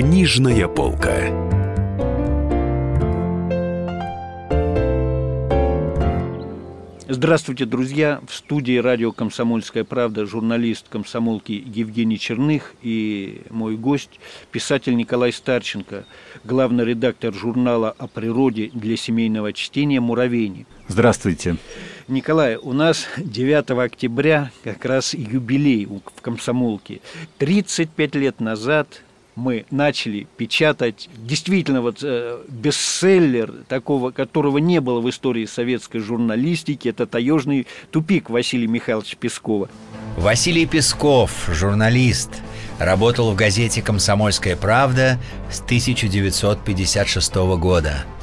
Книжная полка. Здравствуйте, друзья! В студии радио «Комсомольская правда» журналист комсомолки Евгений Черных и мой гость, писатель Николай Старченко, главный редактор журнала о природе для семейного чтения «Муравейник». Здравствуйте. Николай, у нас 9 октября как раз юбилей в комсомолке. 35 лет назад мы начали печатать действительно вот э, бестселлер, такого, которого не было в истории советской журналистики, это «Таежный тупик» Василия Михайловича Пескова. Василий Песков, журналист, работал в газете «Комсомольская правда» с 1956 года –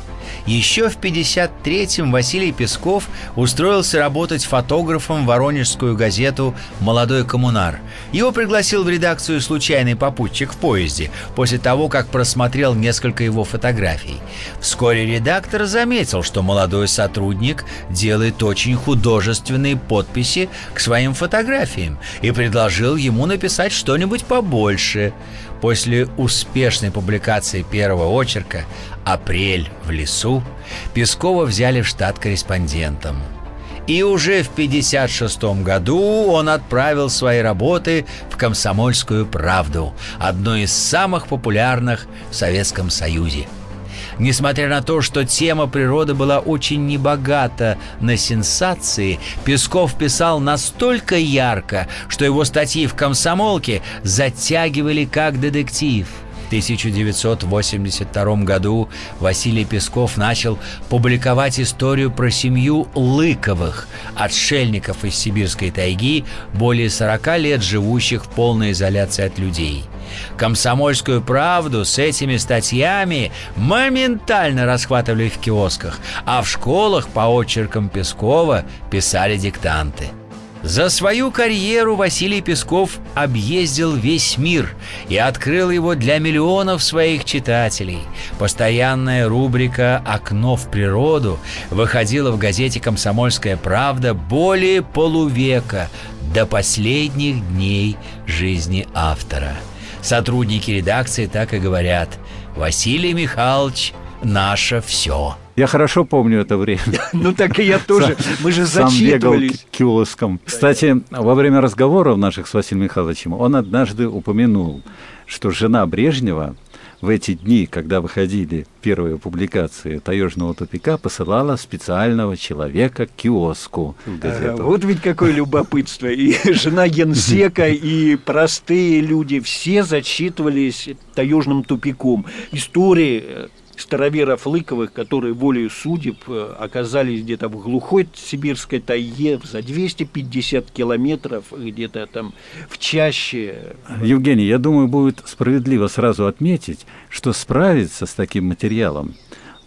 еще в 53-м Василий Песков устроился работать фотографом в воронежскую газету «Молодой коммунар». Его пригласил в редакцию случайный попутчик в поезде после того, как просмотрел несколько его фотографий. Вскоре редактор заметил, что молодой сотрудник делает очень художественные подписи к своим фотографиям и предложил ему написать что-нибудь побольше. После успешной публикации первого очерка «Апрель в лесу» Пескова взяли в штат корреспондентом. И уже в 1956 году он отправил свои работы в «Комсомольскую правду», одну из самых популярных в Советском Союзе – Несмотря на то, что тема природы была очень небогата на сенсации, Песков писал настолько ярко, что его статьи в «Комсомолке» затягивали как детектив – 1982 году Василий Песков начал публиковать историю про семью Лыковых, отшельников из сибирской тайги, более 40 лет живущих в полной изоляции от людей – Комсомольскую правду с этими статьями моментально расхватывали в киосках, а в школах по очеркам Пескова писали диктанты. За свою карьеру Василий Песков объездил весь мир и открыл его для миллионов своих читателей. Постоянная рубрика «Окно в природу» выходила в газете «Комсомольская правда» более полувека до последних дней жизни автора – Сотрудники редакции так и говорят «Василий Михайлович, наше все». Я хорошо помню это время. Ну так и я тоже. Мы же зачитывались. Сам киоском. Кстати, во время разговоров наших с Василием Михайловичем он однажды упомянул, что жена Брежнева в эти дни, когда выходили первые публикации «Таежного тупика», посылала специального человека к киоску. Ага, вот ведь какое любопытство. И жена генсека, и простые люди, все зачитывались «Таежным тупиком». Истории э, староверов Лыковых, которые волею судеб э, оказались где-то в глухой сибирской тайге за 250 километров, где-то там в чаще. Евгений, я думаю, будет справедливо сразу отметить, что справиться с таким материалом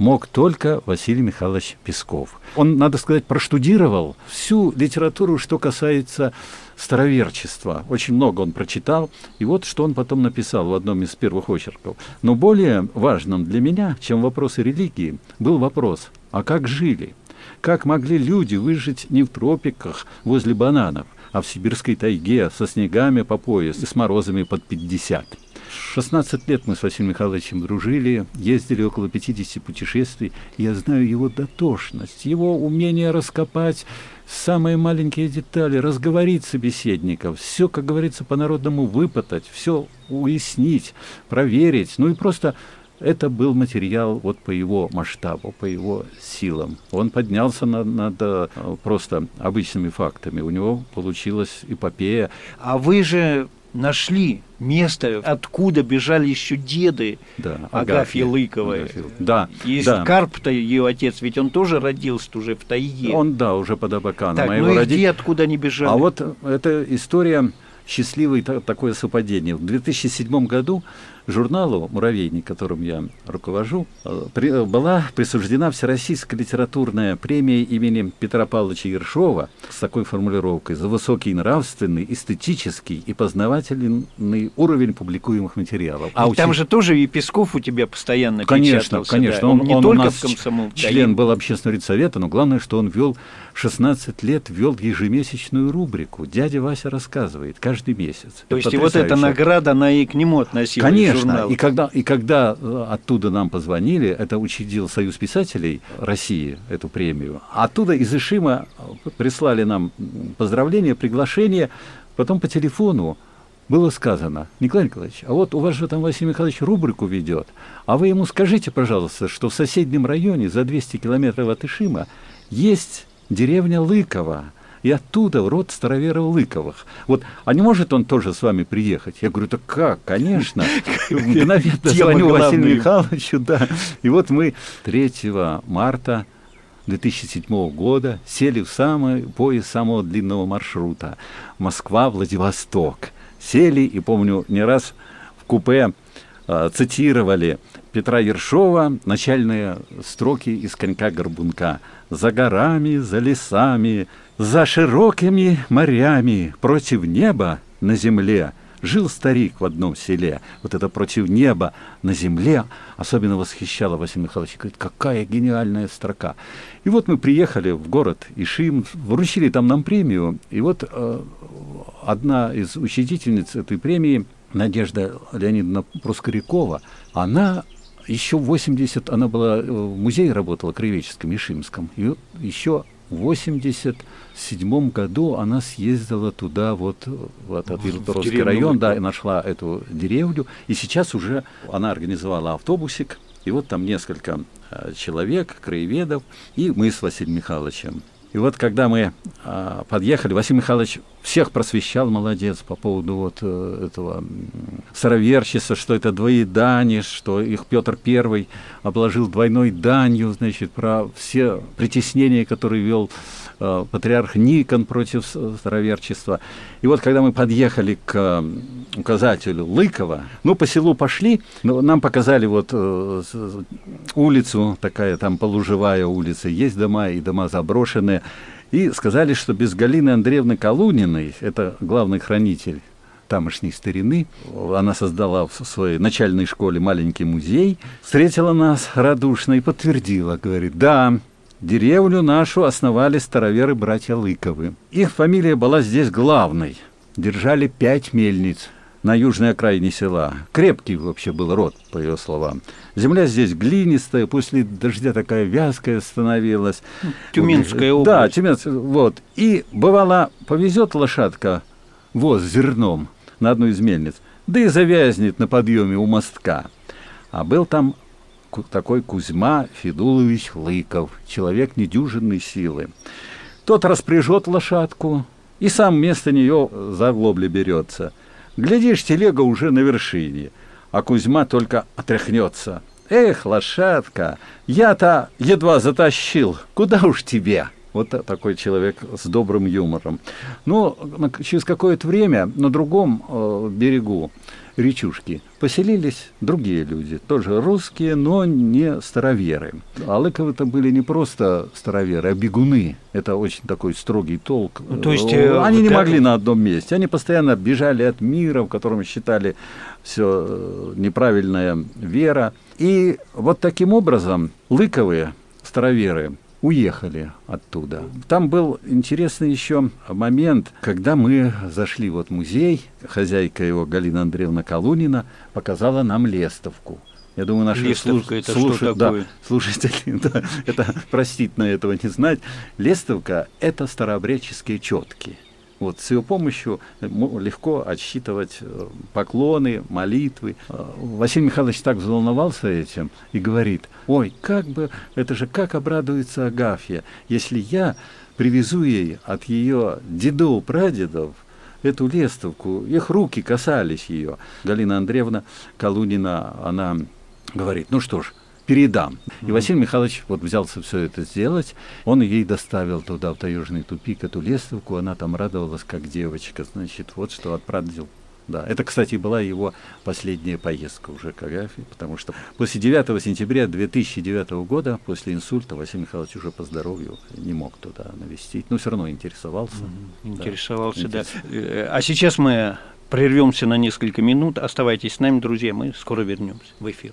мог только Василий Михайлович Песков. Он, надо сказать, проштудировал всю литературу, что касается староверчества. Очень много он прочитал. И вот что он потом написал в одном из первых очерков. Но более важным для меня, чем вопросы религии, был вопрос, а как жили? Как могли люди выжить не в тропиках возле бананов, а в сибирской тайге со снегами по пояс и с морозами под 50? 16 лет мы с Василием Михайловичем дружили, ездили около 50 путешествий. Я знаю его дотошность, его умение раскопать самые маленькие детали, разговорить собеседников, все, как говорится, по-народному выпытать, все уяснить, проверить. Ну и просто это был материал вот по его масштабу, по его силам. Он поднялся над, над э, просто обычными фактами. У него получилась эпопея. А вы же нашли место, откуда бежали еще деды да, Агафьи Лыковой. Да, И да. Карп-то ее отец, ведь он тоже родился уже в тайге. Он, да, уже под Абаканом. Так, а ну и родители... где, откуда они бежали? А вот эта история счастливое такое совпадение. В 2007 году журналу «Муравейник», которым я руковожу, э, при, была присуждена Всероссийская литературная премия имени Петра Павловича Ершова с такой формулировкой «За высокий нравственный, эстетический и познавательный уровень публикуемых материалов». А там же тоже и Песков у тебя постоянно Конечно, конечно. Да. Он, он не он только у нас в комсомол. член был общественного редсовета, но главное, что он вел 16 лет, вел ежемесячную рубрику. Дядя Вася рассказывает, каждый месяц. То есть и вот эта награда, она и к нему относилась? Конечно. И когда, и когда э, оттуда нам позвонили, это учредил Союз писателей России, эту премию. Оттуда из Ишима прислали нам поздравления, приглашение. Потом по телефону было сказано, Николай Николаевич, а вот у вас же там Василий Михайлович рубрику ведет, а вы ему скажите, пожалуйста, что в соседнем районе за 200 километров от Ишима есть деревня Лыкова, и оттуда в род староверов Лыковых. Вот, а не может он тоже с вами приехать? Я говорю, так как, конечно. Мгновенно звоню Василию Михайловичу, да. И вот мы 3 марта 2007 года сели в самый пояс самого длинного маршрута Москва-Владивосток. Сели, и помню, не раз в купе э, цитировали Петра Ершова начальные строки из «Конька-горбунка». «За горами, за лесами, за широкими морями против неба на земле жил старик в одном селе. Вот это против неба на земле особенно восхищало Василий Михайлович. Говорит, какая гениальная строка. И вот мы приехали в город Ишим, вручили там нам премию. И вот э, одна из учредительниц этой премии, Надежда Леонидовна Проскорякова, она еще в 80, она была э, в музее работала, краеведческом, Ишимском, и еще 80 1997 году она съездила туда, вот, вот от Вильдоросский район, да, и нашла эту деревню. И сейчас уже она организовала автобусик, и вот там несколько э, человек, краеведов, и мы с Василием Михайловичем и вот когда мы а, подъехали, Василий Михайлович всех просвещал, молодец, по поводу вот э, этого староверчества, что это двоедание, что их Петр Первый обложил двойной данью, значит, про все притеснения, которые вел э, патриарх Никон против староверчества. И вот когда мы подъехали к э, указателю Лыкова, ну, по селу пошли, но нам показали вот э, улицу, такая там полуживая улица, есть дома и дома заброшенные, и сказали, что без Галины Андреевны Калуниной, это главный хранитель тамошней старины. Она создала в своей начальной школе маленький музей, встретила нас радушно и подтвердила, говорит, да, деревню нашу основали староверы братья Лыковы. Их фамилия была здесь главной. Держали пять мельниц на южной окраине села. Крепкий вообще был род, по ее словам. Земля здесь глинистая, после дождя такая вязкая становилась. Тюменская область. Да, Тюменская, вот. И бывало, повезет лошадка воз зерном на одну из мельниц, да и завязнет на подъеме у мостка. А был там такой Кузьма Федулович Лыков, человек недюжинной силы. Тот распряжет лошадку и сам вместо нее за глобли берется. Глядишь, телега уже на вершине, а Кузьма только отряхнется. «Эх, лошадка, я-то едва затащил, куда уж тебе?» Вот такой человек с добрым юмором. Но через какое-то время на другом э, берегу речушки поселились другие люди, тоже русские, но не староверы. Алыковы-то были не просто староверы, а бегуны. Это очень такой строгий толк. Ну, то есть, э, они не могли на одном месте. Они постоянно бежали от мира, в котором считали все э, неправильная вера. И вот таким образом Лыковые, староверы, уехали оттуда. Там был интересный еще момент, когда мы зашли вот в музей, хозяйка его Галина Андреевна Калунина показала нам лестовку. Я думаю, наши Лестовка слуш... это слуш... что такое? Да, слушатели, да, это простительно этого не знать. Лестовка – это старообрядческие четки. Вот, с ее помощью легко отсчитывать э, поклоны, молитвы. Э, Василий Михайлович так взволновался этим и говорит, ой, как бы, это же как обрадуется Агафья, если я привезу ей от ее дедов, прадедов эту лестовку, их руки касались ее. Галина Андреевна Калунина, она говорит, ну что ж, передам. И Василий Михайлович вот взялся все это сделать. Он ей доставил туда, в таежный тупик, эту лестовку. Она там радовалась, как девочка. Значит, вот что отправил да, это, кстати, была его последняя поездка уже к Агафье, потому что после 9 сентября 2009 года, после инсульта, Василий Михайлович уже по здоровью не мог туда навестить, но все равно интересовался. Mm-hmm. Интересовался, да. да. А сейчас мы прервемся на несколько минут. Оставайтесь с нами, друзья, мы скоро вернемся в эфир.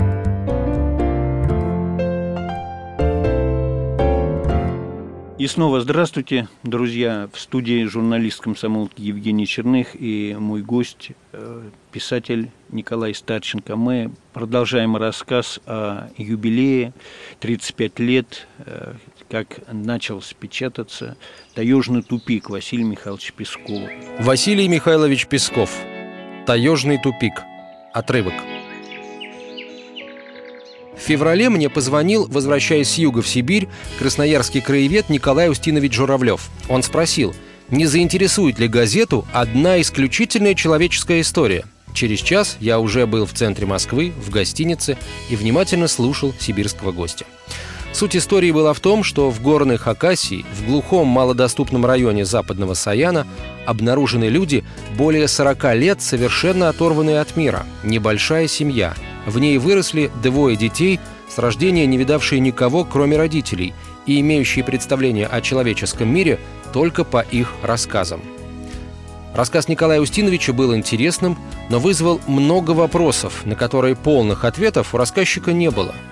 И снова здравствуйте, друзья. В студии журналист комсомолки Евгений Черных и мой гость, э, писатель Николай Старченко. Мы продолжаем рассказ о юбилее 35 лет, э, как начал печататься «Таежный тупик» Василия Михайловича Пескова. Василий Михайлович Песков. «Таежный тупик». Отрывок. В феврале мне позвонил, возвращаясь с юга в Сибирь, красноярский краевед Николай Устинович Журавлев. Он спросил, не заинтересует ли газету одна исключительная человеческая история. Через час я уже был в центре Москвы, в гостинице, и внимательно слушал сибирского гостя. Суть истории была в том, что в горной Хакасии, в глухом малодоступном районе западного Саяна, обнаружены люди, более 40 лет совершенно оторванные от мира, небольшая семья – в ней выросли двое детей, с рождения не видавшие никого, кроме родителей, и имеющие представление о человеческом мире только по их рассказам. Рассказ Николая Устиновича был интересным, но вызвал много вопросов, на которые полных ответов у рассказчика не было –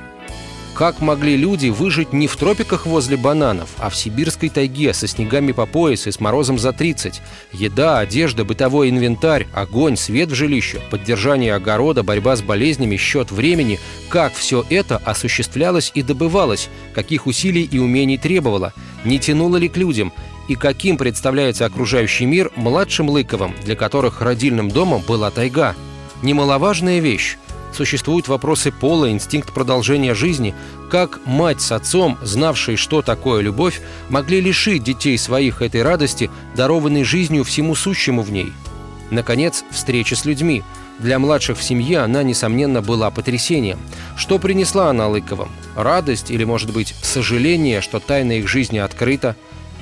как могли люди выжить не в тропиках возле бананов, а в сибирской тайге со снегами по пояс и с морозом за 30? Еда, одежда, бытовой инвентарь, огонь, свет в жилище, поддержание огорода, борьба с болезнями, счет времени. Как все это осуществлялось и добывалось? Каких усилий и умений требовало? Не тянуло ли к людям? И каким представляется окружающий мир младшим Лыковым, для которых родильным домом была тайга? Немаловажная вещь существуют вопросы пола, инстинкт продолжения жизни, как мать с отцом, знавшие, что такое любовь, могли лишить детей своих этой радости, дарованной жизнью всему сущему в ней. Наконец, встреча с людьми. Для младших в семье она, несомненно, была потрясением. Что принесла она Лыковым? Радость или, может быть, сожаление, что тайна их жизни открыта?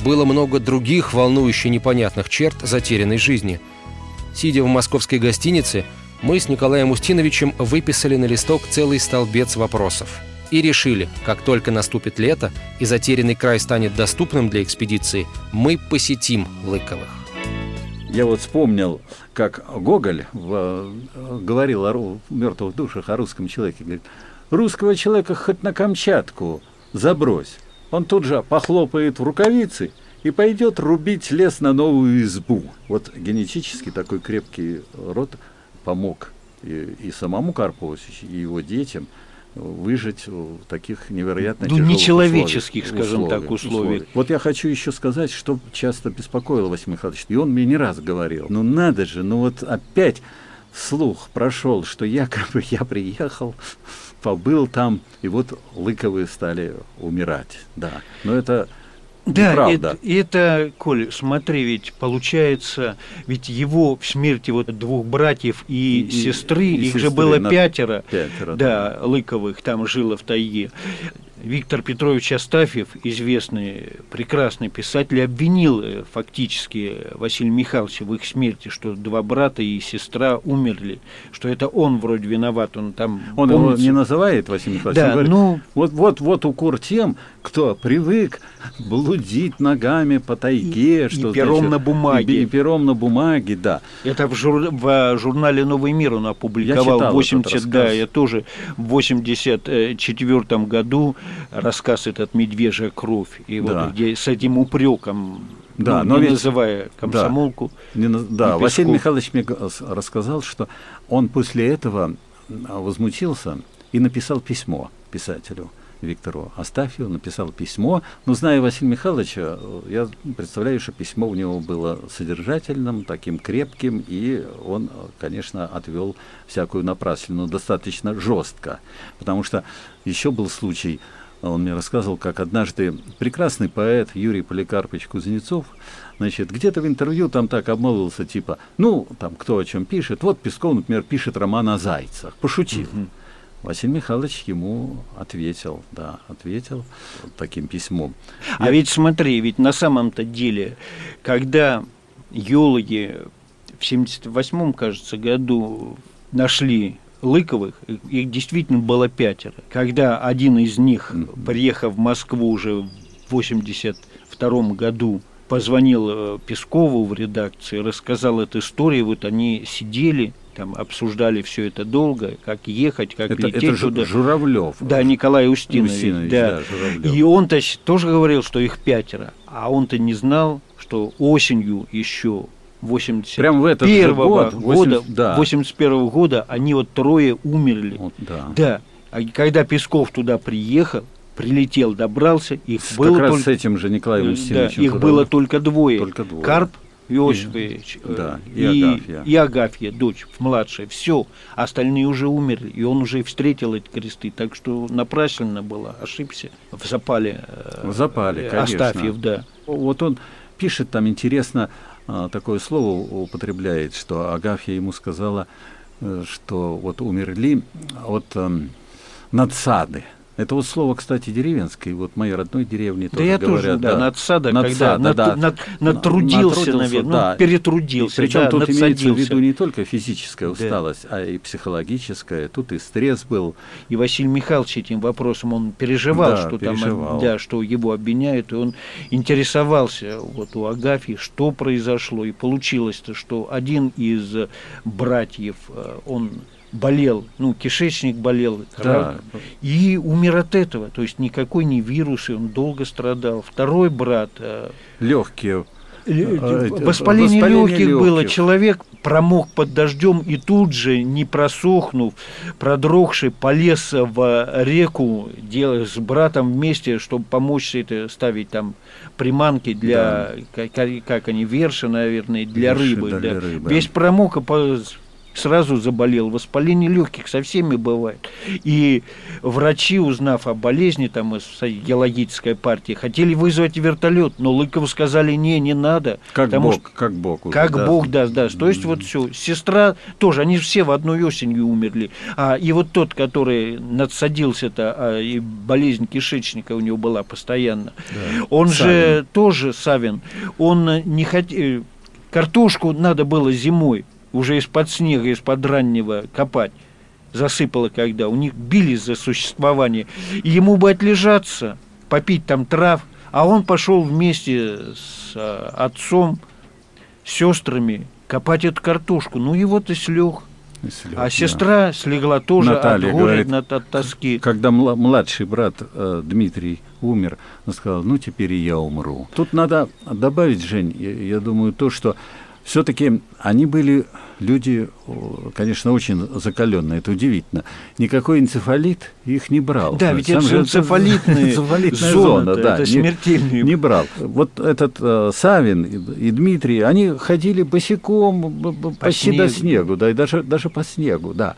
Было много других волнующих непонятных черт затерянной жизни. Сидя в московской гостинице, мы с Николаем Устиновичем выписали на листок целый столбец вопросов. И решили, как только наступит лето и затерянный край станет доступным для экспедиции, мы посетим Лыковых. Я вот вспомнил, как Гоголь в, говорил о мертвых душах, о русском человеке. Говорит, русского человека хоть на Камчатку забрось. Он тут же похлопает в рукавицы и пойдет рубить лес на новую избу. Вот генетически такой крепкий род – помог и, и самому Карпову, и его детям выжить в таких невероятно ну, нечеловеческих, условиях, скажем условиях, так, условиях. условиях. Вот я хочу еще сказать, что часто беспокоило Василий Михайлович, и он мне не раз говорил, ну надо же, ну вот опять слух прошел, что якобы я приехал, побыл там, и вот Лыковые стали умирать, да. Но это да, это, это, Коль, смотри, ведь получается, ведь его в смерти вот двух братьев и, и сестры, и их сестры же было пятеро, пятеро да, да, Лыковых там жило в тайге. Виктор Петрович Астафьев, известный, прекрасный писатель, обвинил э, фактически Василия Михайловича в их смерти, что два брата и сестра умерли, что это он вроде виноват, он там... Он помнится... его не называет, Василий Михайлович, да, он говорит, ну... вот, вот, вот укор тем, кто привык блудить ногами по тайге, и, что и пером значит, на бумаге. И, и пером на бумаге, да. Это в, жур... в журнале «Новый мир» он опубликовал. Я 80, да, я тоже в 84 году рассказ этот «Медвежья кровь», и да. вот где с этим упреком да, ну, но не ведь, называя комсомолку. Да, не, да Василий Михайлович мне рассказал, что он после этого возмутился и написал письмо писателю. Виктору Астафьеву, написал письмо. Но зная Василия Михайловича, я представляю, что письмо у него было содержательным, таким крепким, и он, конечно, отвел всякую напраслину достаточно жестко. Потому что еще был случай, он мне рассказывал, как однажды прекрасный поэт Юрий Поликарпович Кузнецов, значит, где-то в интервью там так обмолвился, типа, ну, там, кто о чем пишет, вот Песков, например, пишет роман о зайцах, пошутил. Uh-huh. Василий Михайлович ему ответил, да, ответил таким письмом. А Я... ведь смотри, ведь на самом-то деле, когда геологи в 78 кажется, году нашли Лыковых, их действительно было пятеро. Когда один из них, приехав в Москву уже в 82 году, позвонил э, Пескову в редакции, рассказал эту историю, вот они сидели, там обсуждали все это долго, как ехать, как это, лететь это туда. Журавлев. Да, Николай Устинович. Устинович, да. да, И он-то тоже говорил, что их пятеро, а он-то не знал, что осенью еще 81 Прям в этот же год, года, 80, да. 81 года они вот трое умерли. Вот, да. Да. А когда Песков туда приехал, прилетел, добрался, их С- было как раз только, с этим же Николаем да, Устиновичем их Журавлевым. было только двое. Только двое. Карп Иосифович э, да, и и, Агафья. и Агафья, дочь младшая. Все, остальные уже умерли, и он уже встретил эти кресты, так что напрасленно было, ошибся в запале. э, В запале, конечно. Астафьев, да. Вот он пишет там интересно, такое слово употребляет, что Агафья ему сказала, э, что вот умерли от эм, надсады. Это вот слово, кстати, деревенское. Вот моей родной деревне Да тоже я говорят. тоже, да, надсада, Надсада, когда да. над- над- натрудился, Натрудился, наверное, да. ну, перетрудился, Причем да, тут имеется в надсадился. виду не только физическая Да. усталость, а и психологическая. Тут и стресс был. И Василий Михайлович этим вопросом он переживал, Да, что переживал. там, да, что его обвиняют, и он интересовался вот у Агафьи, что произошло, и получилось-то, что один из братьев, э, он болел, ну, кишечник болел, Да. и умер от этого, то есть никакой не вирус, и он долго страдал. Второй брат, э, Легкие. Ле- э, Воспаление, воспаление легких было. Человек промок под дождем и тут же, не просохнув, продрогший, полез в реку дел- с братом вместе, чтобы помочь это ставить там приманки для, как, как они, верши, наверное, для Верши, рыбы. да, да. для рыбы. Весь промок и сразу заболел. Воспаление легких со всеми бывает. И врачи, узнав о болезни там из геологической партии, хотели вызвать вертолет, но Лыкову сказали, не, не надо. Как Бог, как Бог. уже, как да. Бог даст, да. То есть вот все. Сестра тоже, они все в одной осенью умерли. А, и вот тот, который надсадился-то, а, и болезнь кишечника у него была постоянно, он же тоже, Савин, он э, не хотел... Картошку надо было зимой, уже из-под снега, из-под раннего копать. Засыпало когда. У них бились за существование. И ему бы отлежаться, попить там трав. А он пошел вместе с а, отцом, сестрами копать эту картошку. Ну и слег. Если А сестра слегла тоже Наталья от горя, говорит, от, от тоски. да. Когда мла- младший брат э, Дмитрий умер, он сказал, ну теперь и я умру. Тут надо добавить, Жень, я, я думаю, то, что все-таки они были люди, конечно, очень закаленные, это удивительно. Никакой энцефалит их не брал. Да, ведь Сам это же энцефалитная зоны, зона, да, это не- смертельные. Не брал. Вот этот э, Савин и, и Дмитрий, они ходили босиком б- почти до снегу. снегу, да, и даже, даже по снегу, да.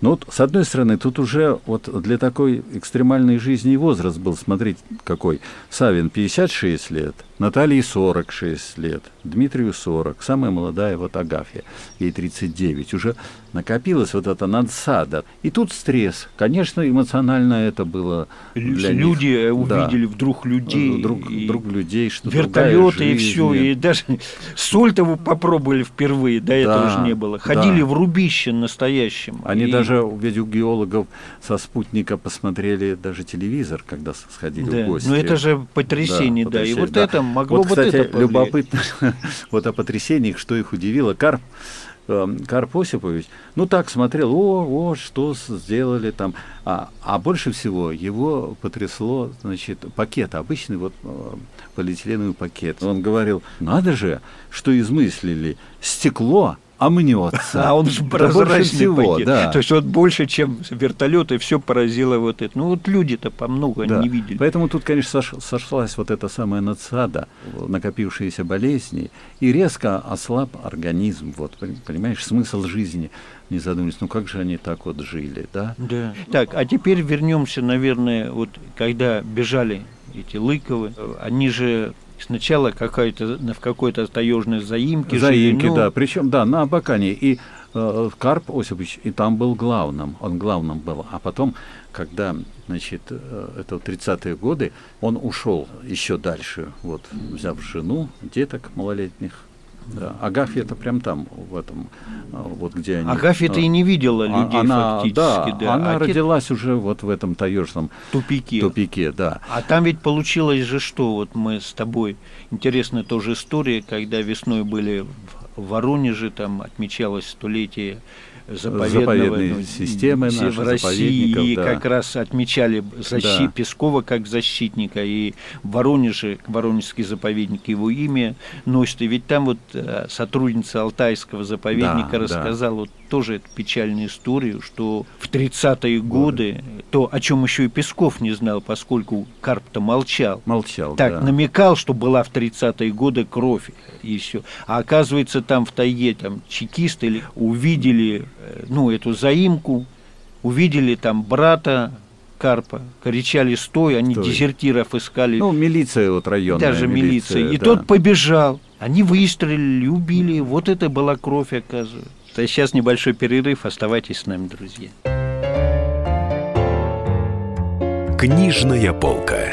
Но вот, с одной стороны, тут уже вот для такой экстремальной жизни и возраст был, смотрите, какой. Савин 56 лет, Наталье 46 лет, Дмитрию 40, самая молодая вот Агафья, ей 39. Уже накопилась вот эта надсада. И тут стресс. Конечно, эмоционально это было для них. Люди э, Да. увидели вдруг людей. Друг, и друг людей, что Вертолеты и все, и даже Сольтову попробовали впервые, до этого Да, уже не было. Ходили да. в рубище настоящем. Они И- даже, ведь у геологов со спутника посмотрели даже телевизор, когда сходили Да, в гости. ну это же потрясение, да, и потрясение, вот да. это могло вот, вот кстати, это повлиять. любопытно, вот о потрясениях, что их удивило. Карп, э, Карп Осипович, ну так смотрел, о, о, что сделали там. А, а больше всего его потрясло, значит, пакет, обычный вот э, полиэтиленовый пакет. Он говорил, надо же, что измыслили, стекло омнется. А он же прозрачный всего, пакет. да. То есть вот больше, чем вертолеты, все поразило вот это. Ну вот люди-то по много Да. не видели. Поэтому тут, конечно, сош- сошлась вот эта самая надсада, накопившиеся болезни, и резко ослаб организм. Вот, пон- понимаешь, смысл жизни. Не задумались, ну как же они так вот жили, да? Да. Так, а теперь вернемся, наверное, вот когда бежали эти Лыковы, они же сначала какая-то, в какой-то таежной заимке Заимки, жили, ну, да. Причем, да, на Абакане. И э, Карп Осипович и там был главным. Он главным был. А потом, когда, значит, э, это в 30-е годы, он ушел еще дальше, вот, взяв жену, деток малолетних, Да. Агафья это прям там, в этом, а, вот где они. Агафья-то и не видела А- людей она, фактически. Да, Да, она А те- родилась уже вот в этом таежном тупике. тупике, да. А там ведь получилось же что, вот мы с тобой, интересная тоже история, когда весной были в Воронеже, там отмечалось столетие Заповедной ну, системы все в России, да. как раз отмечали защи- Да. Пескова как защитника, и Воронеже, Воронежский заповедник, его имя носит, и ведь там вот э, сотрудница Алтайского заповедника Да, да. рассказала вот тоже эту печальную историю, что в 30-е годы, то, о чем еще и Песков не знал, поскольку Карп-то молчал, Молчал, так да. намекал, что была в 30-е годы кровь и все. А оказывается, там в тайге там чекисты увидели ну, эту заимку, увидели там брата Карпа, кричали «стой», они Стой. дезертиров искали, Ну, милиция вот районная. даже милиция. И да. тот побежал. Они выстрелили, убили. Вот это была кровь, оказывается. Сейчас небольшой перерыв. Оставайтесь с нами, друзья. Книжная полка.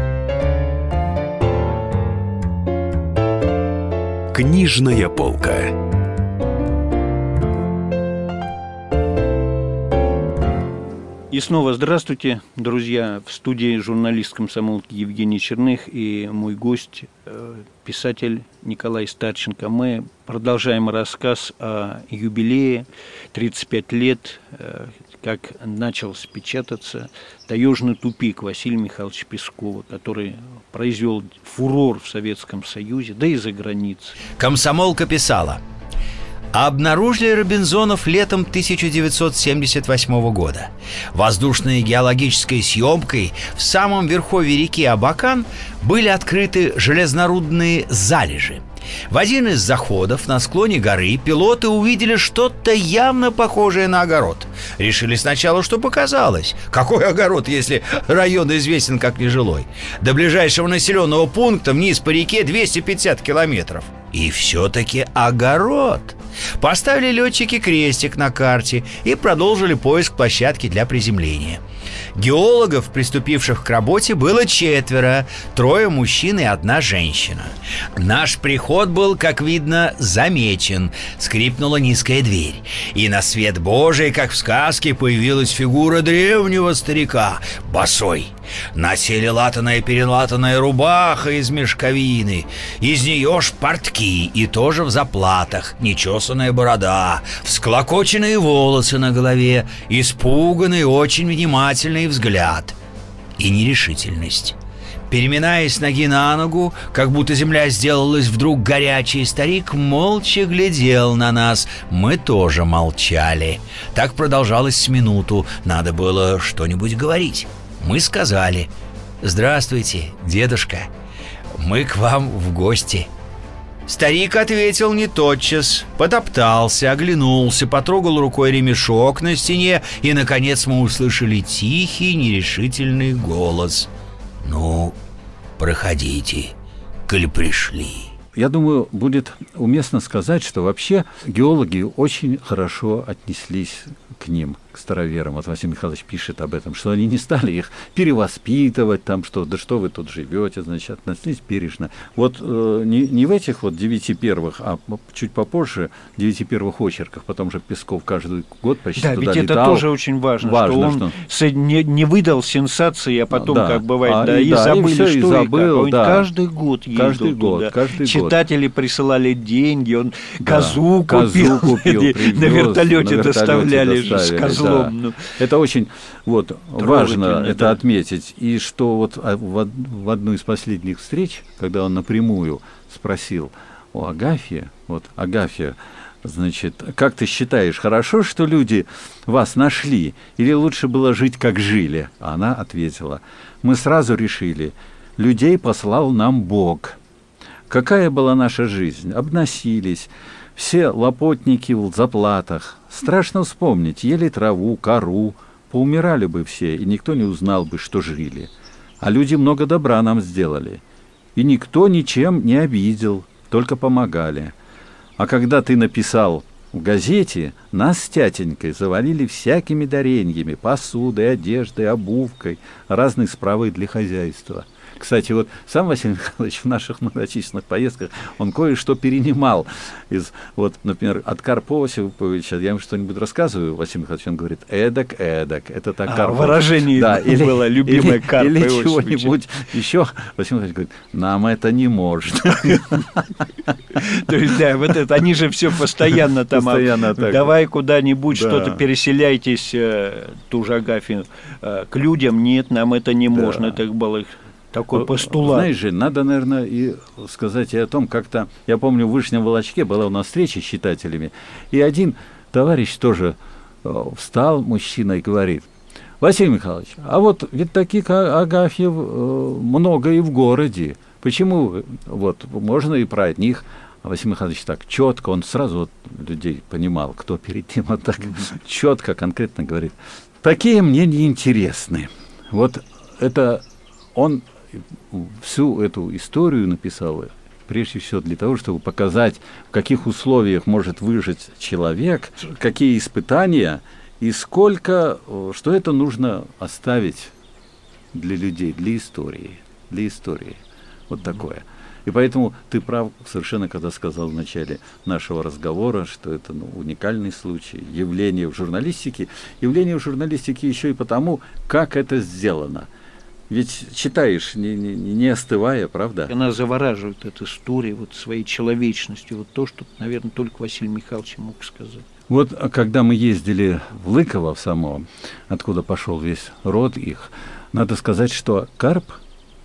Книжная полка. И снова здравствуйте, друзья. В студии журналист комсомолки Евгений Черных и мой гость, э, писатель Николай Старченко. Мы продолжаем рассказ о юбилее 35 лет, э, как начался печататься «Таежный тупик» Василия Михайловича Пескова, который произвел фурор в Советском Союзе, да и за границей. Комсомолка писала Обнаружили Робинзонов летом 1978 года. Воздушной геологической съемкой в самом верховье реки Абакан были открыты железнорудные залежи. В один из заходов на склоне горы пилоты увидели что-то явно похожее на огород. Решили сначала, что показалось. Какой огород, если район известен как нежилой? До ближайшего населенного пункта вниз по реке 250 километров. И все-таки огород. Поставили летчики крестик на карте и продолжили поиск площадки для приземления. Геологов, приступивших к работе, было четверо, трое мужчин и одна женщина. Наш приход был, как видно, замечен. Скрипнула низкая дверь. И на свет Божий, как в сказке, появилась фигура древнего старика, босой. На теле латаная-перелатанная рубаха из мешковины. Из нее шпортки и тоже в заплатах, нечесанная борода, всклокоченные волосы на голове, испуганный, очень внимательный взгляд и нерешительность. Переминаясь ноги на ногу, как будто земля сделалась вдруг горячей, старик молча глядел на нас. Мы тоже молчали. Так продолжалось с минуту. Надо было что-нибудь говорить. Мы сказали «Здравствуйте, дедушка, мы к вам в гости». Старик ответил не тотчас, потоптался, оглянулся, потрогал рукой ремешок на стене, и, наконец, мы услышали тихий, нерешительный голос. «Ну, проходите, коль пришли». Я думаю, будет уместно сказать, что вообще геологи очень хорошо отнеслись к ним, к староверам. Вот Василий Михайлович пишет об этом, что они не стали их перевоспитывать, там что, да что вы тут живете, значит, относились бережно. Вот э, не, не в этих вот девяти первых, а чуть попозже девяти первых очерках, потом же Песков каждый год почти Да, туда ведь это тоже очень важно, Важно, что он что- с- не, не выдал сенсации, а потом, Да. как бывает, А, да, и и да, и забыли, всё, что и и как. забыл, Он да. каждый год ездил Каждый год, туда. каждый год. Читатели присылали деньги, он Да, козу козу купил, купил, на привез, вертолете на вертолете доставляли же с доставили, козлом. да. Это очень вот, важно это да. отметить. И что вот а, в, од- в одну из последних встреч, когда он напрямую спросил у Агафья, вот Агафья, значит, как ты считаешь, хорошо, что люди вас нашли, или лучше было жить, как жили? Она ответила, мы сразу решили, людей послал нам Бог. какая была наша жизнь. Обносились, все лопотники в заплатах. Страшно вспомнить, ели траву, кору, поумирали бы все, и никто не узнал бы, что жили. А люди много добра нам сделали. И никто ничем не обидел, только помогали. А когда ты написал в газете, нас с тятенькой завалили всякими дареньями, посудой, одеждой, обувкой, разной справой для хозяйства – кстати, вот сам Василий Михайлович в наших многочисленных поездках, он кое-что перенимал из, вот, например, от Карпова Осиповича, я ему что-нибудь рассказываю, Василий Михайлович, он говорит, эдак, эдак, это так а, Карпов. Выражение да, или, было любимое или, Карпа Или чего-нибудь еще. Василий Михайлович говорит, нам это не может. То есть, да, вот это, они же все постоянно там, а, давай куда-нибудь что-то переселяйтесь, э, ту же Агафину, э, к людям, нет, нам это не можно, это было их такой постулат. Знаешь же, надо, наверное, и сказать и о том, как-то... Я помню, в Вышнем Волочке была у нас встреча с читателями, и один товарищ тоже э, встал, мужчина, и говорит, Василий Михайлович, а вот ведь таких Агафьев э, много и в городе. Почему вот можно и про одних, а Василий Михайлович так четко, он сразу вот людей понимал, кто перед ним, вот так четко, конкретно говорит, такие мне не интересны. Вот это он всю эту историю написал прежде всего для того, чтобы показать, в каких условиях может выжить человек, какие испытания и сколько, что это нужно оставить для людей, для истории, для истории. Вот такое. И поэтому ты прав совершенно, когда сказал в начале нашего разговора, что это ну, уникальный случай, явление в журналистике. Явление в журналистике еще и потому, как это сделано – ведь читаешь, не, не, не остывая, правда? Она завораживает эта история вот своей человечностью. Вот то, что, наверное, только Василий Михайлович мог сказать. Вот а когда мы ездили в Лыково в само, откуда пошел весь род их, надо сказать, что Карп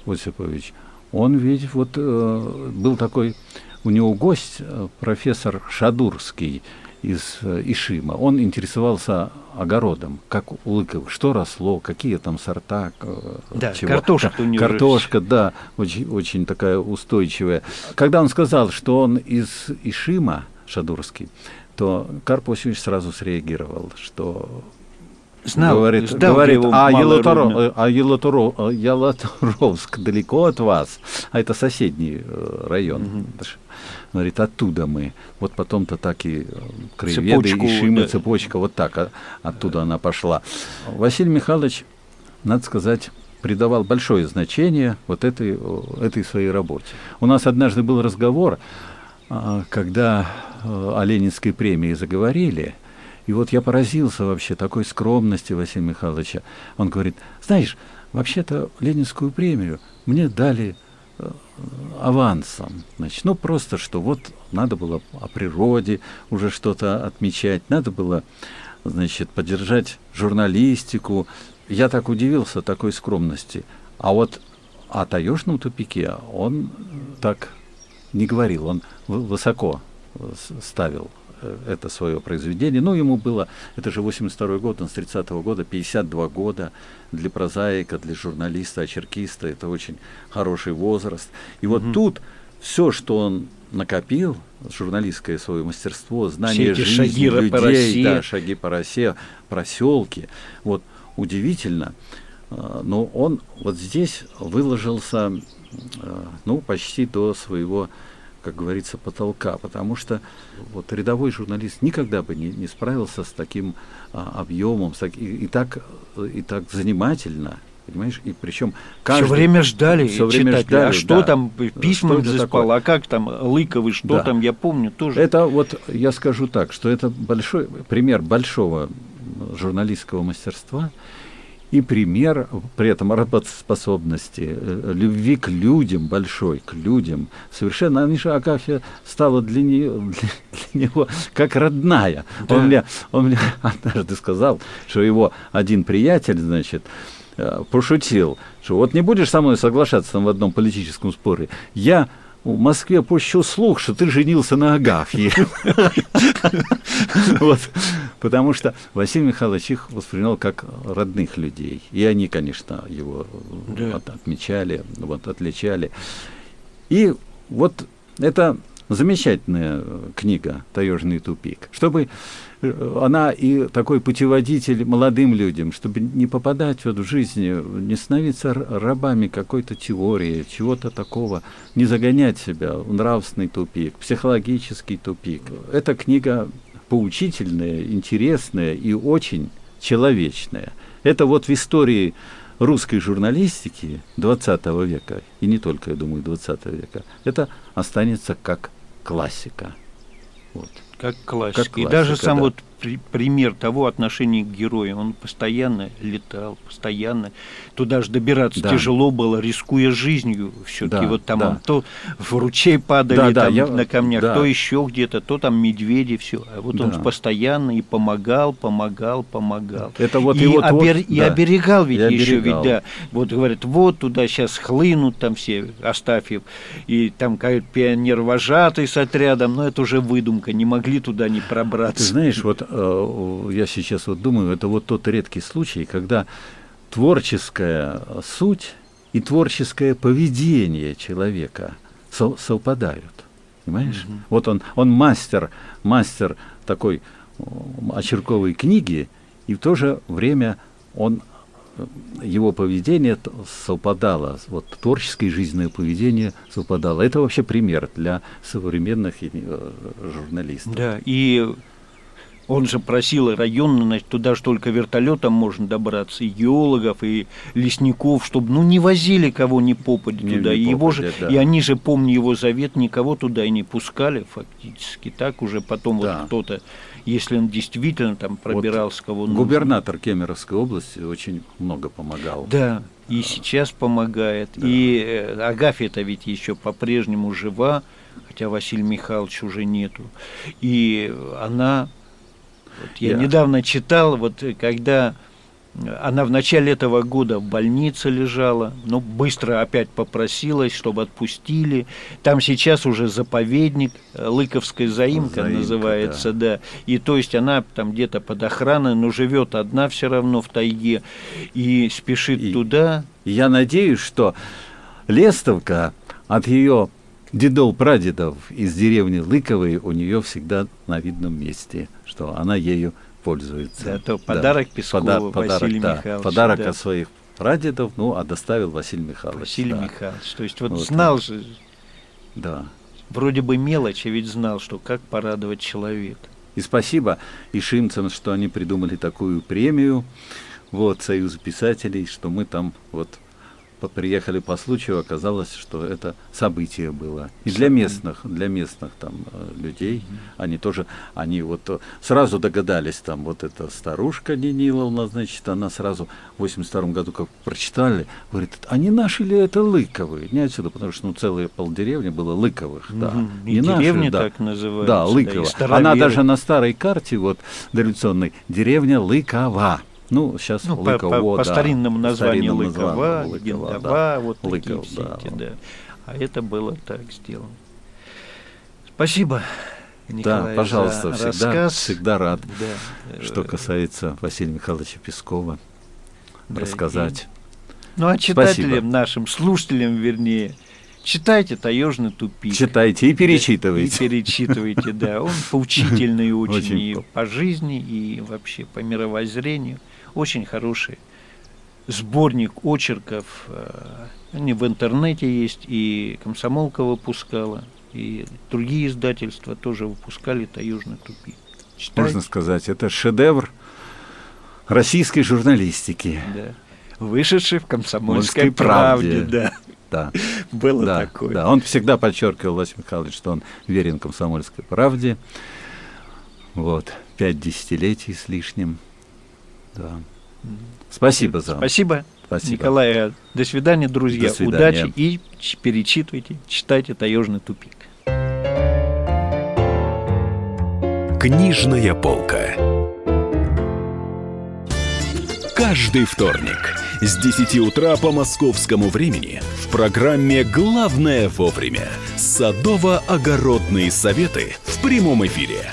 Осипович, он ведь вот э, был такой, у него гость, э, профессор Шадурский, из э, Ишима. Он интересовался огородом, как у Лыковых, что росло, какие там сорта. Э, да, чего. картошка. Картошка, да, очень, очень такая устойчивая. Когда он сказал, что он из Ишима, Шадурский, то Карп Осипович сразу среагировал, что Знал, говорит, ждал говорит а, Елаторо, а Елаторо, Елаторовск далеко от вас, а это соседний э, район. Угу. Говорит, оттуда мы. Вот потом-то так и э, краеведы, Цепочку, и Шима, да. цепочка, вот так а, оттуда она пошла. Василий Михайлович, надо сказать, придавал большое значение вот этой, этой своей работе. У нас однажды был разговор, а, когда э, о Ленинской премии заговорили, и вот я поразился вообще такой скромности Василия Михайловича. Он говорит, знаешь, вообще-то Ленинскую премию мне дали э, авансом. Значит, ну просто что вот надо было о природе уже что-то отмечать, надо было, значит, поддержать журналистику. Я так удивился такой скромности. А вот о таежном тупике он так не говорил, он высоко ставил Э, это свое произведение. Ну, ему было, это же 82 год, он с 30-го года, 52 года для прозаика, для журналиста, очеркиста, это очень хороший возраст. И вот mm-hmm. тут все, что он накопил, журналистское свое мастерство, знание жизни шаги людей, по России. да, шаги по России, проселки, вот удивительно. Э, но он вот здесь выложился, э, ну, почти до своего как говорится, потолка, потому что вот рядовой журналист никогда бы не, не справился с таким а, объемом, с так, и, и, так, и так занимательно, понимаешь, и причем каждый... Все время ждали все время читатели, ждали, а что да. там, письма заспал, а как там, Лыковый, что да. там, я помню, тоже. Это вот, я скажу так, что это большой пример большого журналистского мастерства, и пример при этом работоспособности, э, любви к людям большой, к людям. Совершенно Аниша Агафья стала для, нее, для, для него как родная. Да. Он, мне, он мне однажды сказал, что его один приятель, значит, э, пошутил, что вот не будешь со мной соглашаться там в одном политическом споре, я в Москве пущу слух, что ты женился на Агафье. Вот. Потому что Василий Михайлович их воспринимал как родных людей. И они, конечно, его отмечали, вот, отличали. И вот Это замечательная э, книга «Таежный тупик». Чтобы э, она и такой путеводитель молодым людям, чтобы не попадать вот в жизнь, не становиться рабами какой-то теории, чего-то такого, не загонять себя в нравственный тупик, психологический тупик. Эта книга поучительная, интересная и очень человечная. Это вот в истории русской журналистики 20 века, и не только, я думаю, 20 века, это останется как классика. Вот. Как классика. Как классика. И даже сам да. вот при, пример того отношения к герою. Он постоянно летал, постоянно. Туда же добираться да. тяжело было, рискуя жизнью. Все-таки да, вот там да. он то в ручей падали да, да, там, я, на камнях, да. то еще где-то, то там медведи, все. А вот да. он постоянно и помогал, помогал, помогал. Это вот и, и, вот, обер... вот, и да. оберегал ведь и еще, оберегал. ведь, да. Вот говорят, вот туда сейчас хлынут там все, Астафьев, и там какой-то пионер-вожатый с отрядом, но это уже выдумка, не могли туда не пробраться. Ты знаешь, вот Э, я сейчас вот думаю, это вот тот редкий случай, когда творческая суть и творческое поведение человека совпадают. Понимаешь? Mm-hmm. Вот он, он мастер, мастер такой очерковой книги, и в то же время он его поведение совпадало, вот творческое жизненное поведение совпадало. Это вообще пример для современных э, журналистов. Да, и он же просил районно, значит, туда же только вертолетом можно добраться, и геологов, и лесников, чтобы, ну, не возили кого ни попади не, туда. Не и, его же, да. и они же, помню его завет, никого туда и не пускали фактически. Так уже потом да. вот кто-то, если он действительно там пробирался, вот кого нужно. Губернатор Кемеровской области очень много помогал. Да, и сейчас помогает. Да. И э, Агафья-то ведь еще по-прежнему жива, хотя Василия Михайловича уже нету. И она вот я yeah. недавно читал, вот когда она в начале этого года в больнице лежала, но быстро опять попросилась, чтобы отпустили. Там сейчас уже заповедник, Лыковская заимка, заимка называется, да. да. И то есть она там где-то под охраной, но живет одна все равно в тайге и спешит и, туда. Я надеюсь, что Лестовка от ее дедов-прадедов из деревни Лыковой у нее всегда на видном месте, что она ею пользуется. Да, то подарок да. Пода Василий подарок, Михайлович. Да, подарок да. от своих прадедов, ну, а доставил Василий Михайлович. Василий да. Михайлович. То есть вот, вот знал же, да. вроде бы мелочь, а ведь знал, что как порадовать человека. И спасибо ишимцам, что они придумали такую премию, вот, Союз писателей, что мы там вот приехали по случаю, оказалось, что это событие было. И для местных, для местных там э, людей, они тоже, они вот э, сразу догадались, там вот эта старушка Ниниловна, значит, она сразу в 82 году, как прочитали, говорит, а не наши ли это Лыковые? Не отсюда, потому что ну целая полдеревня было Лыковых, да. И не деревня наши, да. так называется. Да, Лыкова. Да, она даже на старой карте вот дореволюционной деревня Лыкова. Ну, сейчас ну, Лыково, по, по, да. старинному названию по Лыкова, Лыкова, Гендова, да. вот Лыков, такие все да. эти, да. А это было так сделано. Спасибо, Николай, Да, пожалуйста, всегда, рассказ. всегда рад, да. что касается Василия Михайловича Пескова, да, рассказать. И... Ну, а читателям Спасибо. нашим, слушателям, вернее, читайте «Таежный тупик». Читайте и перечитывайте. И перечитывайте, да. Он поучительный очень и по жизни, и вообще по мировоззрению очень хороший сборник очерков. Э, они в интернете есть, и комсомолка выпускала, и другие издательства тоже выпускали «Таежный тупик». Читайте. Можно сказать, это шедевр российской журналистики. Да. Вышедший в комсомольской правде, правде да. Да. Было да, такое. Да, он всегда подчеркивал, Владимир Михайлович, что он верен комсомольской правде. Вот, пять десятилетий с лишним. Да. Спасибо за. Спасибо. Спасибо. Николай, до свидания, друзья. До свидания. Удачи и перечитывайте, читайте «Таежный тупик». Книжная полка. каждый вторник с 10 утра по московскому времени в программе «Главное вовремя» садово-огородные советы в прямом эфире.